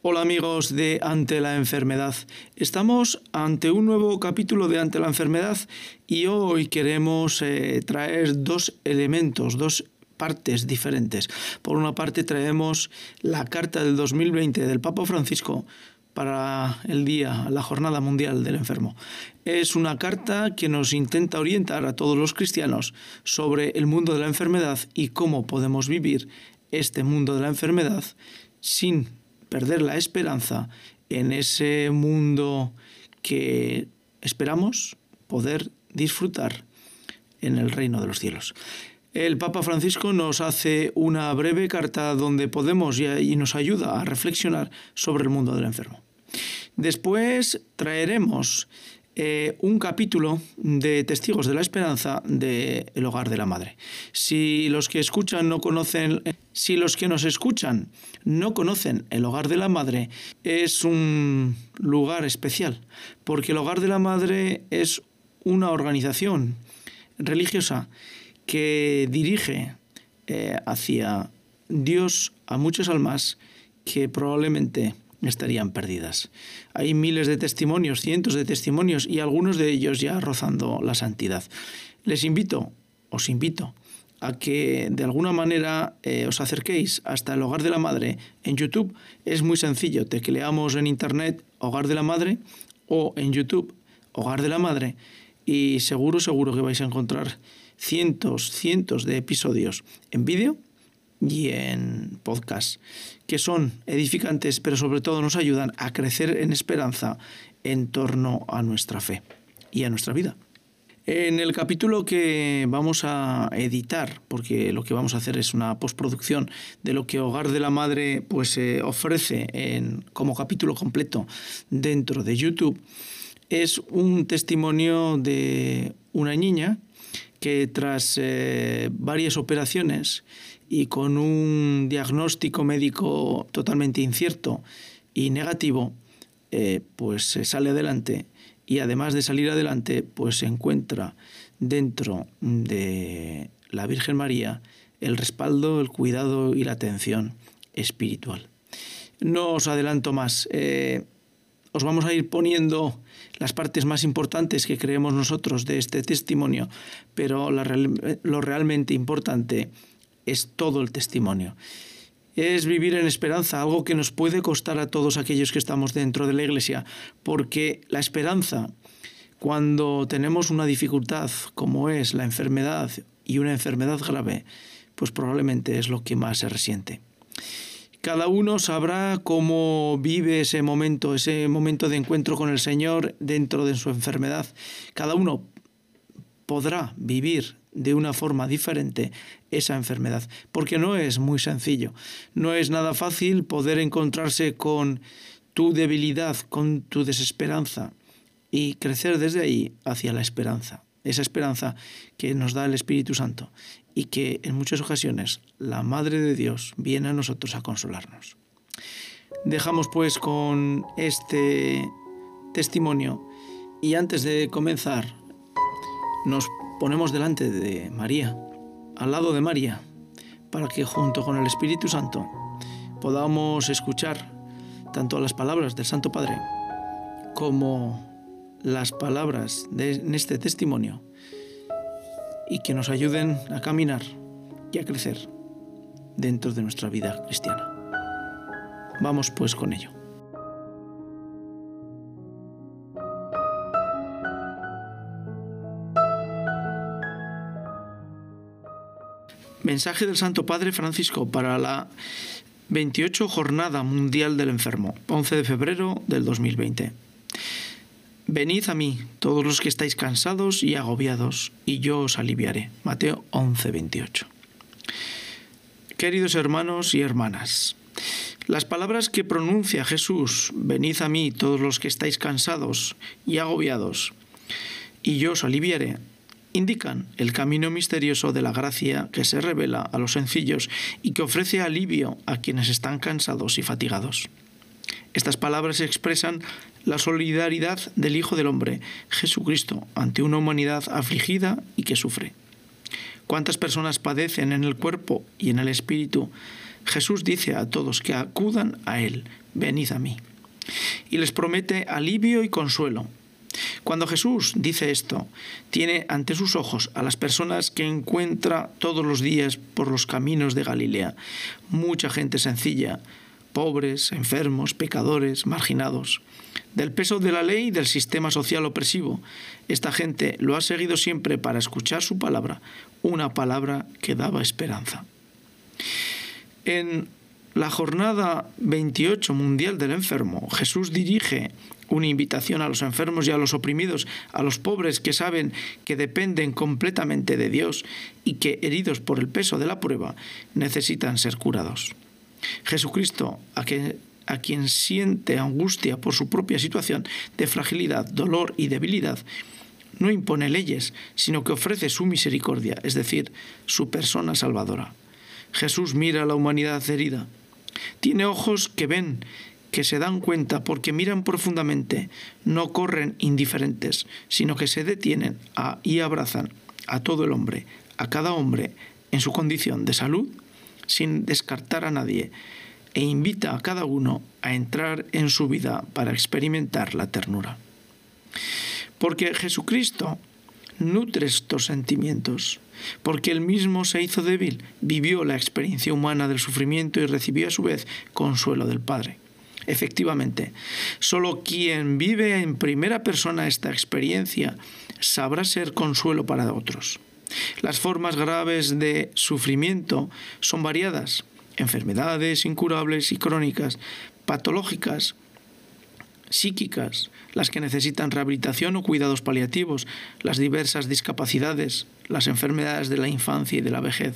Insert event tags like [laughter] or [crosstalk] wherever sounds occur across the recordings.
Hola amigos de Ante la Enfermedad. Estamos ante un nuevo capítulo de Ante la Enfermedad y hoy queremos eh, traer dos elementos, dos partes diferentes. Por una parte traemos la carta del 2020 del Papa Francisco para el día, la Jornada Mundial del Enfermo. Es una carta que nos intenta orientar a todos los cristianos sobre el mundo de la enfermedad y cómo podemos vivir este mundo de la enfermedad sin perder la esperanza en ese mundo que esperamos poder disfrutar en el reino de los cielos. El Papa Francisco nos hace una breve carta donde podemos y nos ayuda a reflexionar sobre el mundo del enfermo. Después traeremos eh, un capítulo de Testigos de la Esperanza de Hogar de la Madre. Si los que escuchan no conocen, si los que nos escuchan no conocen El Hogar de la Madre, es un lugar especial, porque El Hogar de la Madre es una organización religiosa que dirige eh, hacia Dios a muchas almas que probablemente estarían perdidas. Hay miles de testimonios, cientos de testimonios y algunos de ellos ya rozando la santidad. Les invito, os invito, a que de alguna manera eh, os acerquéis hasta el Hogar de la Madre en YouTube. Es muy sencillo, te tecleamos en Internet Hogar de la Madre o en YouTube Hogar de la Madre y seguro, seguro que vais a encontrar cientos, cientos de episodios en vídeo y en podcast, que son edificantes, pero sobre todo nos ayudan a crecer en esperanza en torno a nuestra fe y a nuestra vida. En el capítulo que vamos a editar, porque lo que vamos a hacer es una postproducción de lo que Hogar de la Madre pues, eh, ofrece como capítulo completo dentro de YouTube, es un testimonio de una niña que tras eh, varias operaciones y con un diagnóstico médico totalmente incierto y negativo, eh, pues sale adelante y además de salir adelante, pues se encuentra dentro de la Virgen María el respaldo, el cuidado y la atención espiritual. No os adelanto más. Eh, os vamos a ir poniendo las partes más importantes que creemos nosotros de este testimonio, pero lo realmente importante es todo el testimonio. Es vivir en esperanza, algo que nos puede costar a todos aquellos que estamos dentro de la iglesia, porque la esperanza, cuando tenemos una dificultad como es la enfermedad y una enfermedad grave, pues probablemente es lo que más se resiente. Cada uno sabrá cómo vive ese momento, ese momento de encuentro con el Señor dentro de su enfermedad. Cada uno podrá vivir de una forma diferente esa enfermedad, porque no es muy sencillo, no es nada fácil poder encontrarse con tu debilidad, con tu desesperanza y crecer desde ahí hacia la esperanza, esa esperanza que nos da el Espíritu Santo y que en muchas ocasiones la Madre de Dios viene a nosotros a consolarnos. Dejamos pues con este testimonio y antes de comenzar nos ponemos delante de María, al lado de María, para que junto con el Espíritu Santo podamos escuchar tanto las palabras del Santo Padre como las palabras de en este testimonio y que nos ayuden a caminar y a crecer dentro de nuestra vida cristiana. Vamos pues con ello. Mensaje del Santo Padre Francisco para la 28 Jornada Mundial del Enfermo, 11 de febrero del 2020. Venid a mí, todos los que estáis cansados y agobiados, y yo os aliviaré. Mateo 11, 28. Queridos hermanos y hermanas, las palabras que pronuncia Jesús, venid a mí todos los que estáis cansados y agobiados, y yo os aliviaré, indican el camino misterioso de la gracia que se revela a los sencillos y que ofrece alivio a quienes están cansados y fatigados. Estas palabras expresan la solidaridad del Hijo del Hombre, Jesucristo, ante una humanidad afligida y que sufre. ¿Cuántas personas padecen en el cuerpo y en el espíritu? Jesús dice a todos que acudan a Él, venid a mí. Y les promete alivio y consuelo, cuando Jesús dice esto, tiene ante sus ojos a las personas que encuentra todos los días por los caminos de Galilea, mucha gente sencilla, pobres, enfermos, pecadores, marginados. Del peso de la ley y del sistema social opresivo, esta gente lo ha seguido siempre para escuchar su palabra, una palabra que daba esperanza. La jornada 28 mundial del enfermo, Jesús dirige una invitación a los enfermos y a los oprimidos, a los pobres que saben que dependen completamente de Dios y que, heridos por el peso de la prueba, necesitan ser curados. Jesucristo, a, a quien siente angustia por su propia situación de fragilidad, dolor y debilidad, no impone leyes, sino que ofrece su misericordia, es decir, su persona salvadora. Jesús mira a la humanidad herida. Tiene ojos que ven que se dan cuenta porque miran profundamente, no corren indiferentes, sino que se detienen y abrazan a todo el hombre, a cada hombre en su condición de salud, sin descartar a nadie, e invita a cada uno a entrar en su vida para experimentar la ternura. Porque Jesucristo nutre estos sentimientos, porque él mismo se hizo débil, vivió la experiencia humana del sufrimiento y recibió a su vez consuelo del Padre. Efectivamente, solo quien vive en primera persona esta experiencia sabrá ser consuelo para otros. Las formas graves de sufrimiento son variadas, enfermedades incurables y crónicas, patológicas, psíquicas, las que necesitan rehabilitación o cuidados paliativos, las diversas discapacidades, las enfermedades de la infancia y de la vejez.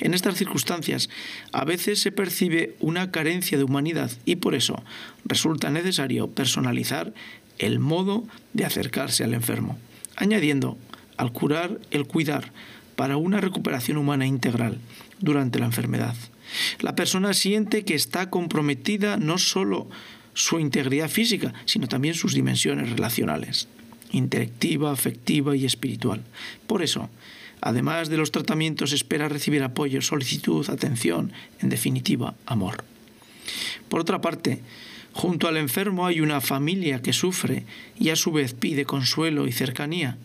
En estas circunstancias a veces se percibe una carencia de humanidad y por eso resulta necesario personalizar el modo de acercarse al enfermo, añadiendo al curar el cuidar para una recuperación humana integral durante la enfermedad. La persona siente que está comprometida no solo su integridad física, sino también sus dimensiones relacionales, intelectiva, afectiva y espiritual. Por eso, Además de los tratamientos, espera recibir apoyo, solicitud, atención, en definitiva, amor. Por otra parte, junto al enfermo hay una familia que sufre y a su vez pide consuelo y cercanía.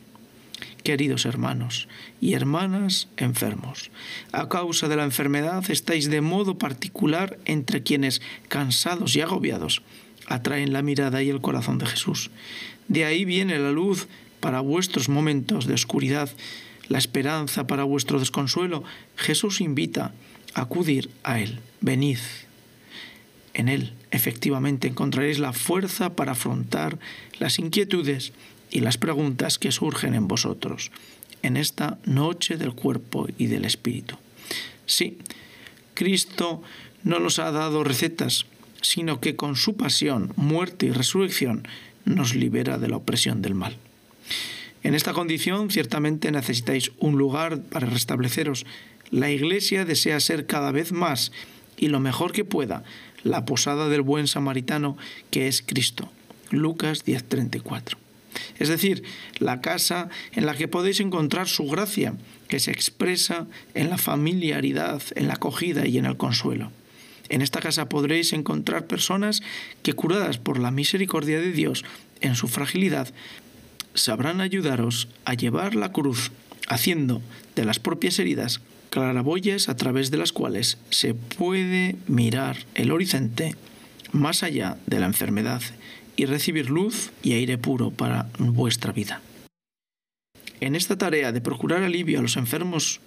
Queridos hermanos y hermanas enfermos, a causa de la enfermedad estáis de modo particular entre quienes, cansados y agobiados, atraen la mirada y el corazón de Jesús. De ahí viene la luz para vuestros momentos de oscuridad la esperanza para vuestro desconsuelo, Jesús invita a acudir a Él. Venid. En Él, efectivamente, encontraréis la fuerza para afrontar las inquietudes y las preguntas que surgen en vosotros en esta noche del cuerpo y del espíritu. Sí, Cristo no nos ha dado recetas, sino que con su pasión, muerte y resurrección nos libera de la opresión del mal. En esta condición ciertamente necesitáis un lugar para restableceros. La Iglesia desea ser cada vez más y lo mejor que pueda la posada del buen samaritano que es Cristo. Lucas 10:34. Es decir, la casa en la que podéis encontrar su gracia, que se expresa en la familiaridad, en la acogida y en el consuelo. En esta casa podréis encontrar personas que curadas por la misericordia de Dios en su fragilidad sabrán ayudaros a llevar la cruz, haciendo de las propias heridas claraboyas a través de las cuales se puede mirar el horizonte más allá de la enfermedad y recibir luz y aire puro para vuestra vida. En esta tarea de procurar alivio a los enfermos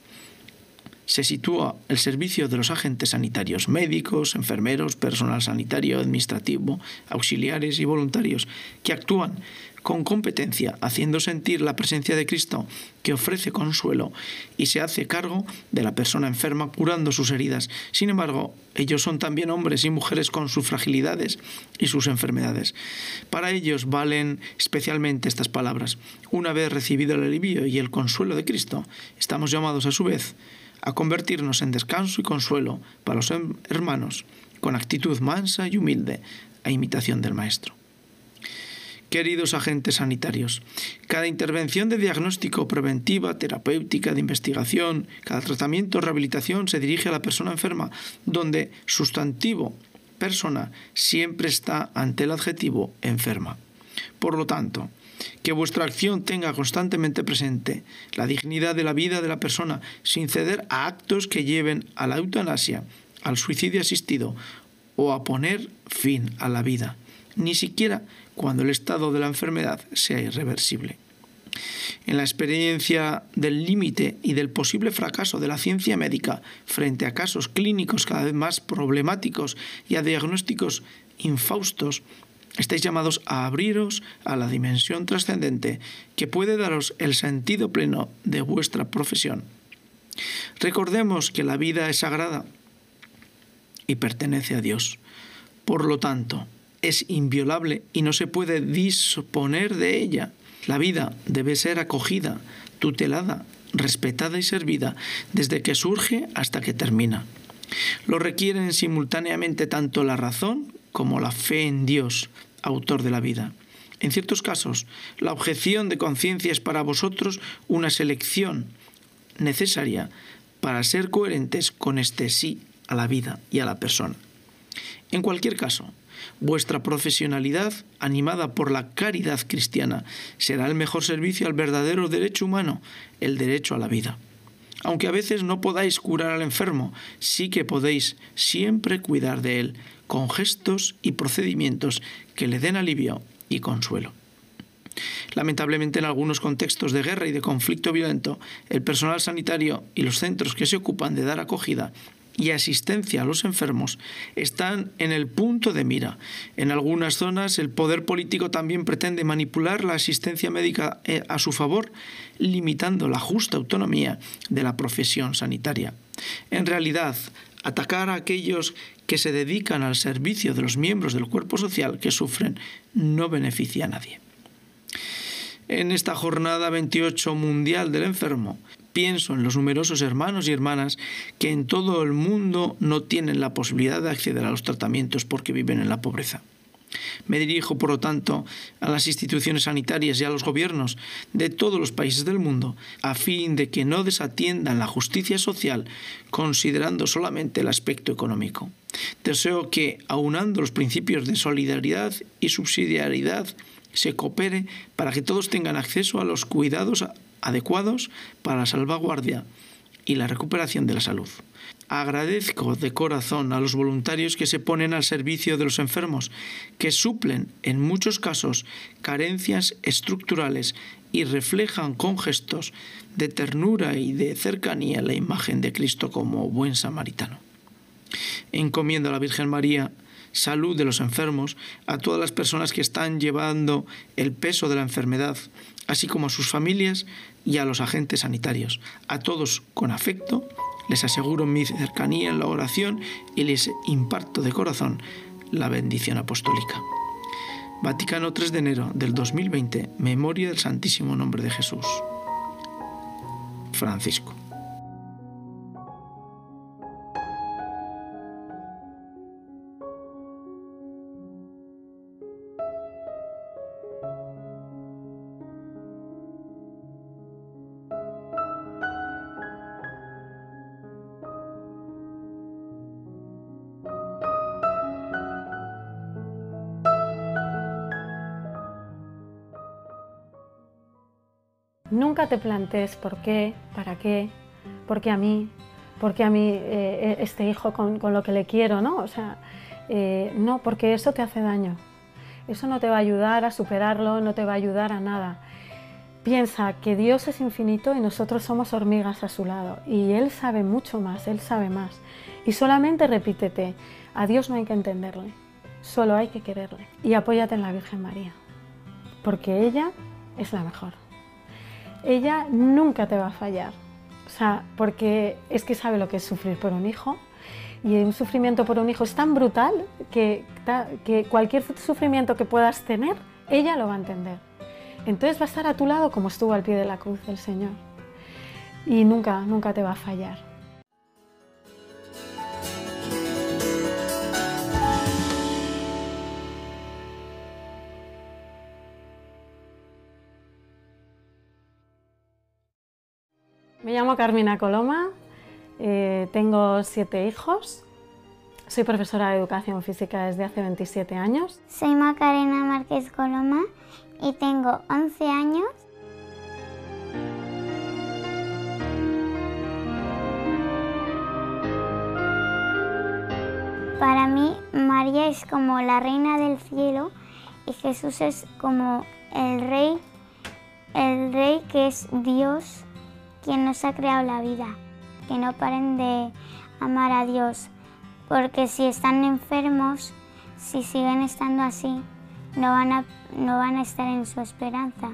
se sitúa el servicio de los agentes sanitarios, médicos, enfermeros, personal sanitario, administrativo, auxiliares y voluntarios, que actúan con competencia, haciendo sentir la presencia de Cristo que ofrece consuelo y se hace cargo de la persona enferma curando sus heridas. Sin embargo, ellos son también hombres y mujeres con sus fragilidades y sus enfermedades. Para ellos valen especialmente estas palabras. Una vez recibido el alivio y el consuelo de Cristo, estamos llamados a su vez a convertirnos en descanso y consuelo para los hermanos, con actitud mansa y humilde, a imitación del Maestro. Queridos agentes sanitarios, cada intervención de diagnóstico preventiva, terapéutica, de investigación, cada tratamiento o rehabilitación se dirige a la persona enferma, donde sustantivo persona siempre está ante el adjetivo enferma. Por lo tanto, que vuestra acción tenga constantemente presente la dignidad de la vida de la persona sin ceder a actos que lleven a la eutanasia, al suicidio asistido o a poner fin a la vida, ni siquiera cuando el estado de la enfermedad sea irreversible. En la experiencia del límite y del posible fracaso de la ciencia médica frente a casos clínicos cada vez más problemáticos y a diagnósticos infaustos, estáis llamados a abriros a la dimensión trascendente que puede daros el sentido pleno de vuestra profesión. Recordemos que la vida es sagrada y pertenece a Dios. Por lo tanto, es inviolable y no se puede disponer de ella. La vida debe ser acogida, tutelada, respetada y servida desde que surge hasta que termina. Lo requieren simultáneamente tanto la razón como la fe en Dios, autor de la vida. En ciertos casos, la objeción de conciencia es para vosotros una selección necesaria para ser coherentes con este sí a la vida y a la persona. En cualquier caso, Vuestra profesionalidad, animada por la caridad cristiana, será el mejor servicio al verdadero derecho humano, el derecho a la vida. Aunque a veces no podáis curar al enfermo, sí que podéis siempre cuidar de él, con gestos y procedimientos que le den alivio y consuelo. Lamentablemente en algunos contextos de guerra y de conflicto violento, el personal sanitario y los centros que se ocupan de dar acogida y asistencia a los enfermos están en el punto de mira. En algunas zonas el poder político también pretende manipular la asistencia médica eh, a su favor, limitando la justa autonomía de la profesión sanitaria. En realidad, atacar a aquellos que se dedican al servicio de los miembros del cuerpo social que sufren no beneficia a nadie. En esta jornada 28 mundial del enfermo, pienso en los numerosos hermanos y hermanas que en todo el mundo no tienen la posibilidad de acceder a los tratamientos porque viven en la pobreza. Me dirijo, por lo tanto, a las instituciones sanitarias y a los gobiernos de todos los países del mundo, a fin de que no desatiendan la justicia social considerando solamente el aspecto económico. Deseo que, aunando los principios de solidaridad y subsidiariedad, se coopere para que todos tengan acceso a los cuidados adecuados para la salvaguardia y la recuperación de la salud. Agradezco de corazón a los voluntarios que se ponen al servicio de los enfermos, que suplen en muchos casos carencias estructurales y reflejan con gestos de ternura y de cercanía la imagen de Cristo como buen samaritano. Encomiendo a la Virgen María salud de los enfermos, a todas las personas que están llevando el peso de la enfermedad, así como a sus familias y a los agentes sanitarios. A todos con afecto les aseguro mi cercanía en la oración y les imparto de corazón la bendición apostólica. Vaticano 3 de enero del 2020, Memoria del Santísimo Nombre de Jesús. Francisco. Te plantees por qué, para qué, por qué a mí, por qué a mí eh, este hijo con, lo que le quiero, ¿no? O sea, eh, no, porque eso te hace daño. Eso no te va a ayudar a superarlo, no te va a ayudar a nada. Piensa que Dios es infinito y nosotros somos hormigas a su lado. Y Él sabe mucho más, Él sabe más. Y solamente repítete, a Dios no hay que entenderle, solo hay que quererle. Y apóyate en la Virgen María porque ella es la mejor. Ella nunca te va a fallar. O sea, porque es que sabe lo que es sufrir por un hijo. Y un sufrimiento por un hijo es tan brutal que, que cualquier sufrimiento que puedas tener, ella lo va a entender. Entonces va a estar a tu lado como estuvo al pie de la cruz del Señor. Y nunca, nunca te va a fallar. Llamo Carmina Coloma, eh, tengo siete hijos, soy profesora de educación física desde hace 27 años. Soy Macarena Márquez Coloma y tengo 11 años. Para mí María es como la reina del cielo y Jesús es como el rey, el rey que es Dios quien nos ha creado la vida, que no paren de amar a Dios, porque si están enfermos, si siguen estando así, no van a, no van a estar en su esperanza,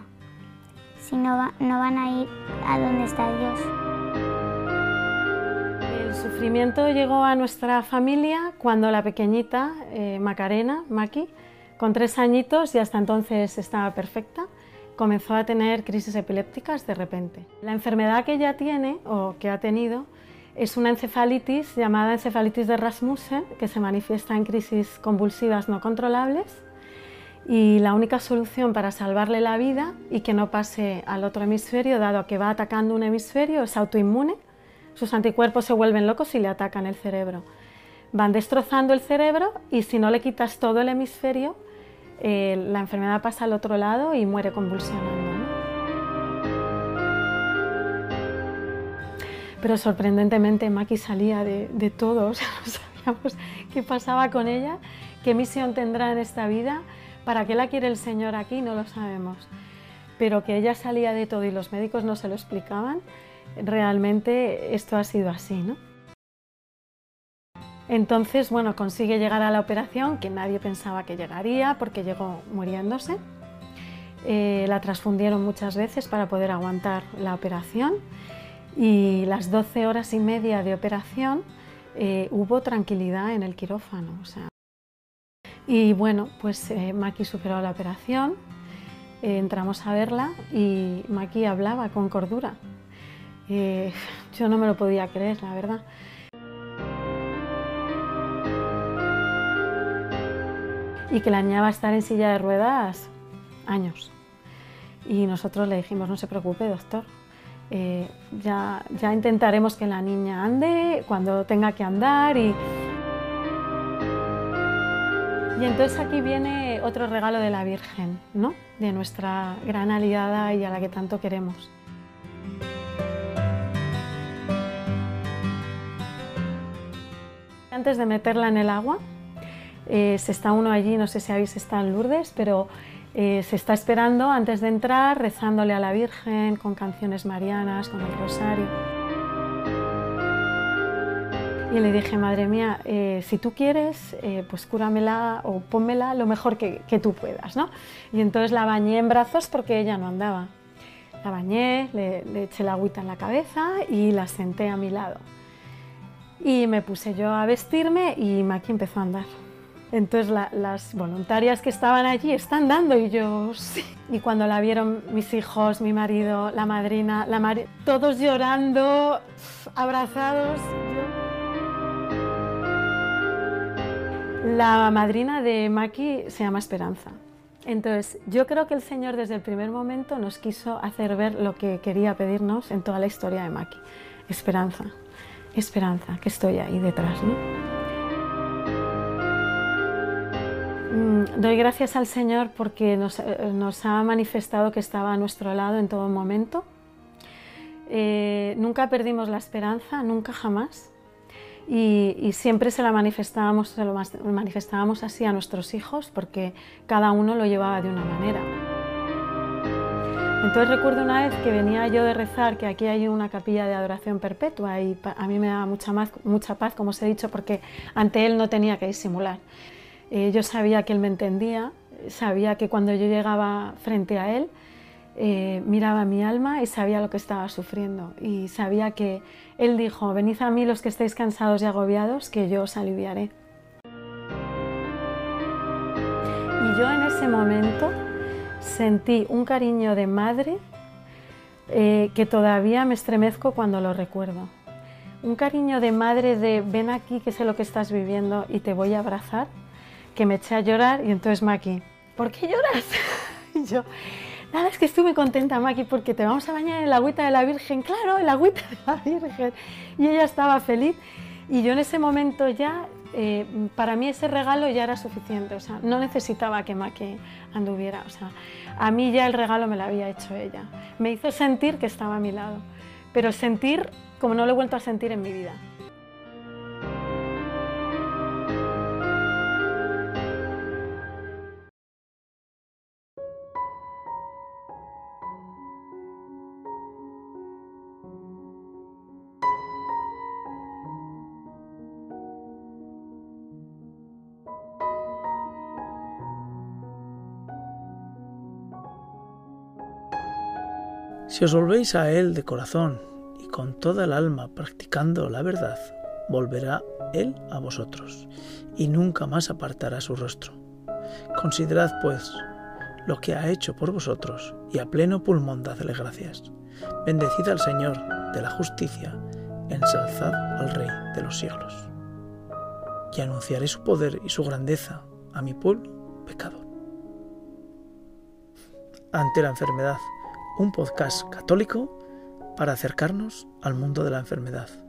sino no van a ir a donde está Dios. El sufrimiento llegó a nuestra familia cuando la pequeñita eh, Macarena, Maki, con tres añitos y hasta entonces estaba perfecta, comenzó a tener crisis epilépticas de repente. La enfermedad que ella tiene o que ha tenido es una encefalitis llamada encefalitis de Rasmussen que se manifiesta en crisis convulsivas no controlables y la única solución para salvarle la vida y que no pase al otro hemisferio, dado que va atacando un hemisferio, es autoinmune. Sus anticuerpos se vuelven locos y le atacan el cerebro. Van destrozando el cerebro y si no le quitas todo el hemisferio, eh, la enfermedad pasa al otro lado y muere convulsionando. Pero sorprendentemente Maki salía de, de todo, o sea, no sabíamos qué pasaba con ella, qué misión tendrá en esta vida, para qué la quiere el Señor aquí, no lo sabemos. Pero que ella salía de todo y los médicos no se lo explicaban, realmente esto ha sido así, ¿no? Entonces, bueno, consigue llegar a la operación, que nadie pensaba que llegaría porque llegó muriéndose. Eh, la transfundieron muchas veces para poder aguantar la operación y las 12 horas y media de operación eh, hubo tranquilidad en el quirófano. Y bueno, pues eh, Maki superó la operación, entramos a verla y Maki hablaba con cordura. yo no me lo podía creer, la verdad. Y que la niña va a estar en silla de ruedas años. Y nosotros le dijimos, no se preocupe, doctor, eh, ya, ya intentaremos que la niña ande cuando tenga que andar. Y... y entonces aquí viene otro regalo de la Virgen, ¿no? de nuestra gran aliada y a la que tanto queremos. Antes de meterla en el agua, eh, se está uno allí, no sé si habéis estado en Lourdes, pero eh, se está esperando antes de entrar, rezándole a la Virgen con canciones marianas, con el rosario. Y le dije, madre mía, eh, si tú quieres, pues cúramela o pónmela lo mejor que, tú puedas. ¿no? Y entonces la bañé en brazos porque ella no andaba. La bañé, le, le eché la agüita en la cabeza y la senté a mi lado. Y me puse yo a vestirme y Maki empezó a andar. Entonces las voluntarias que estaban allí están dando y yo sí. Y cuando la vieron mis hijos, mi marido, la madrina, la todos llorando, abrazados. La madrina de Maki se llama Esperanza. Entonces, yo creo que el Señor desde el primer momento nos quiso hacer ver lo que quería pedirnos en toda la historia de Maki. Esperanza, esperanza, que estoy ahí detrás, ¿no? Doy gracias al Señor porque eh, nos, ha manifestado que estaba a nuestro lado en todo momento. Eh, nunca perdimos la esperanza, nunca jamás. Y, siempre se la manifestábamos, se lo manifestábamos así a nuestros hijos porque cada uno lo llevaba de una manera. Entonces recuerdo una vez que venía yo de rezar que aquí hay una capilla de adoración perpetua y a mí me daba mucha, mucha paz, como os he dicho, porque ante él no tenía que disimular. Eh, yo sabía que él me entendía, sabía que cuando yo llegaba frente a Él, eh, miraba mi alma y sabía lo que estaba sufriendo. Y sabía que Él dijo, venid a mí los que estáis cansados y agobiados, que yo os aliviaré. Y yo en ese momento sentí un cariño de madre eh, que todavía me estremezco cuando lo recuerdo. Un cariño de madre de ven aquí que sé lo que estás viviendo y te voy a abrazar, que me eché a llorar y entonces Maki, ¿por qué lloras? [laughs] y yo, nada, es que muy contenta Maki porque te vamos a bañar en la agüita de la Virgen, claro, en la agüita de la Virgen. Y ella estaba feliz y yo en ese momento ya eh, para mí ese regalo ya era suficiente, o sea, no necesitaba que Maki anduviera, o sea, a mí ya el regalo me lo había hecho ella. Me hizo sentir que estaba a mi lado, pero sentir como no lo he vuelto a sentir en mi vida. Si os volvéis a Él de corazón y con toda el alma practicando la verdad, volverá Él a vosotros y nunca más apartará su rostro. Considerad, pues, lo que ha hecho por vosotros y a pleno pulmón dadle gracias. Bendecid al Señor de la justicia, ensalzad al Rey de los siglos. Y anunciaré su poder y su grandeza a mi pueblo pecador. Ante la enfermedad, un podcast católico para acercarnos al mundo de la enfermedad.